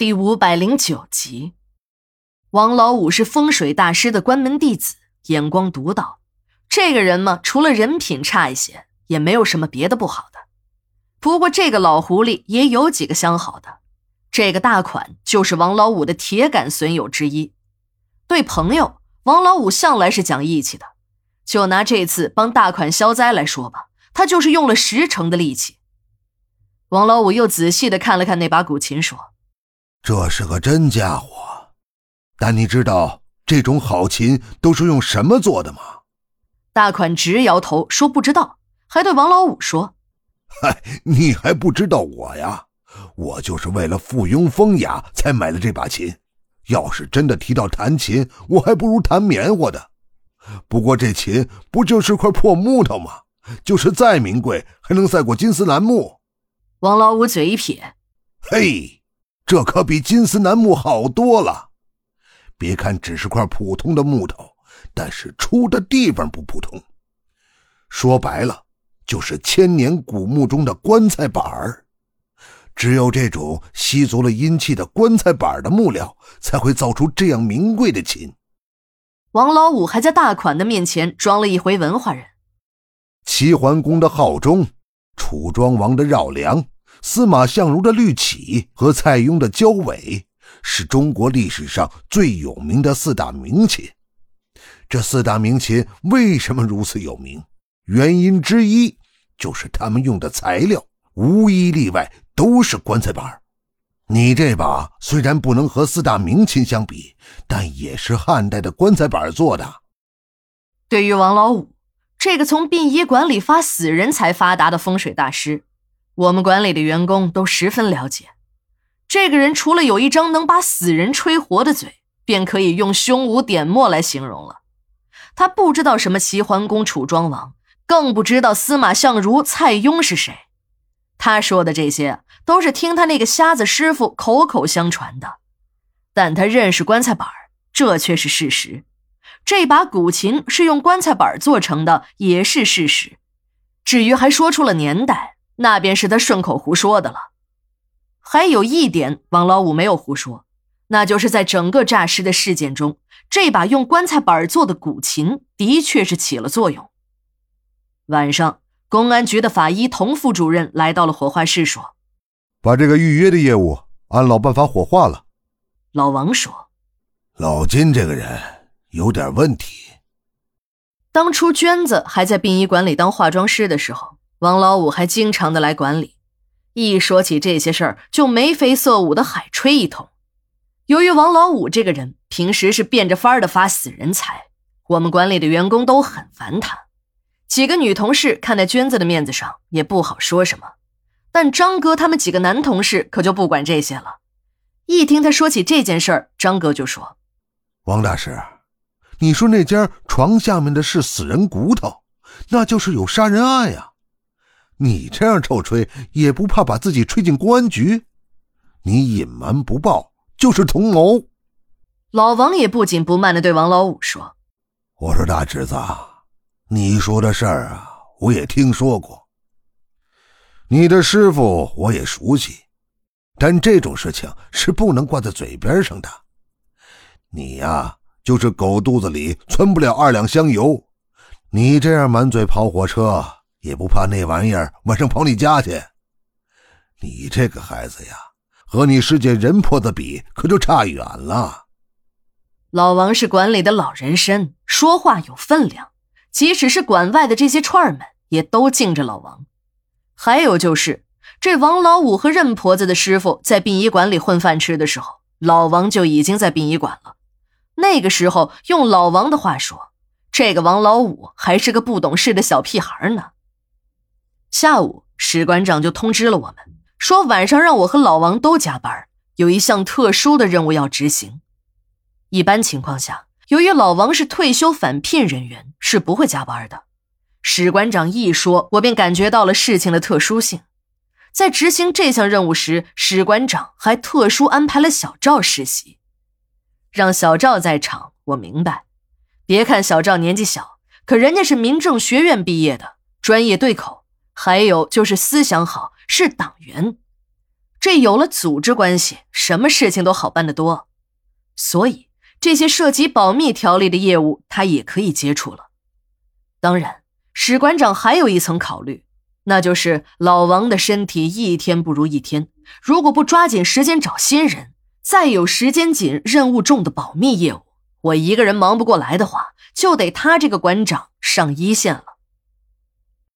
第五百零九集，王老五是风水大师的关门弟子，眼光独到。这个人嘛，除了人品差一些，也没有什么别的不好的。不过这个老狐狸也有几个相好的。这个大款就是王老五的铁杆损友之一。对朋友，王老五向来是讲义气的。就拿这次帮大款消灾来说吧，他就是用了十成的力气。王老五又仔细的看了看那把古琴，说。这是个真家伙，但你知道这种好琴都是用什么做的吗？大款直摇头说不知道，还对王老五说：“嗨，你还不知道我呀？我就是为了附庸风雅才买的这把琴。要是真的提到弹琴，我还不如弹棉花的。不过这琴不就是块破木头吗？就是再名贵，还能赛过金丝楠木？”王老五嘴一撇：“嘿。”这可比金丝楠木好多了。别看只是块普通的木头，但是出的地方不普通。说白了，就是千年古墓中的棺材板儿。只有这种吸足了阴气的棺材板的木料，才会造出这样名贵的琴。王老五还在大款的面前装了一回文化人。齐桓公的号钟，楚庄王的绕梁。司马相如的绿绮和蔡邕的交尾，是中国历史上最有名的四大名琴。这四大名琴为什么如此有名？原因之一就是他们用的材料无一例外都是棺材板。你这把虽然不能和四大名琴相比，但也是汉代的棺材板做的。对于王老五这个从殡仪馆里发死人才发达的风水大师。我们馆里的员工都十分了解，这个人除了有一张能把死人吹活的嘴，便可以用胸无点墨来形容了。他不知道什么齐桓公、楚庄王，更不知道司马相如、蔡邕是谁。他说的这些都是听他那个瞎子师傅口口相传的，但他认识棺材板这却是事实。这把古琴是用棺材板做成的，也是事实。至于还说出了年代。那便是他顺口胡说的了。还有一点，王老五没有胡说，那就是在整个诈尸的事件中，这把用棺材板做的古琴的确是起了作用。晚上，公安局的法医童副主任来到了火化室，说：“把这个预约的业务按老办法火化了。”老王说：“老金这个人有点问题。当初娟子还在殡仪馆里当化妆师的时候。”王老五还经常的来管理，一说起这些事儿就眉飞色舞的海吹一通。由于王老五这个人平时是变着法儿的发死人财，我们管理的员工都很烦他。几个女同事看在娟子的面子上也不好说什么，但张哥他们几个男同事可就不管这些了。一听他说起这件事儿，张哥就说：“王大师，你说那间床下面的是死人骨头，那就是有杀人案呀。”你这样臭吹，也不怕把自己吹进公安局？你隐瞒不报，就是同谋。老王也不紧不慢的对王老五说：“我说大侄子，你说的事儿啊，我也听说过。你的师傅我也熟悉，但这种事情是不能挂在嘴边上的。你呀，就是狗肚子里存不了二两香油。你这样满嘴跑火车。”也不怕那玩意儿晚上跑你家去？你这个孩子呀，和你师姐人婆子比，可就差远了。老王是馆里的老人参，说话有分量，即使是馆外的这些串儿们，也都敬着老王。还有就是，这王老五和任婆子的师傅在殡仪馆里混饭吃的时候，老王就已经在殡仪馆了。那个时候，用老王的话说，这个王老五还是个不懂事的小屁孩呢。下午，史馆长就通知了我们，说晚上让我和老王都加班，有一项特殊的任务要执行。一般情况下，由于老王是退休返聘人员，是不会加班的。史馆长一说，我便感觉到了事情的特殊性。在执行这项任务时，史馆长还特殊安排了小赵实习，让小赵在场。我明白，别看小赵年纪小，可人家是民政学院毕业的，专业对口。还有就是思想好，是党员。这有了组织关系，什么事情都好办得多。所以这些涉及保密条例的业务，他也可以接触了。当然，史馆长还有一层考虑，那就是老王的身体一天不如一天，如果不抓紧时间找新人，再有时间紧、任务重的保密业务，我一个人忙不过来的话，就得他这个馆长上一线了。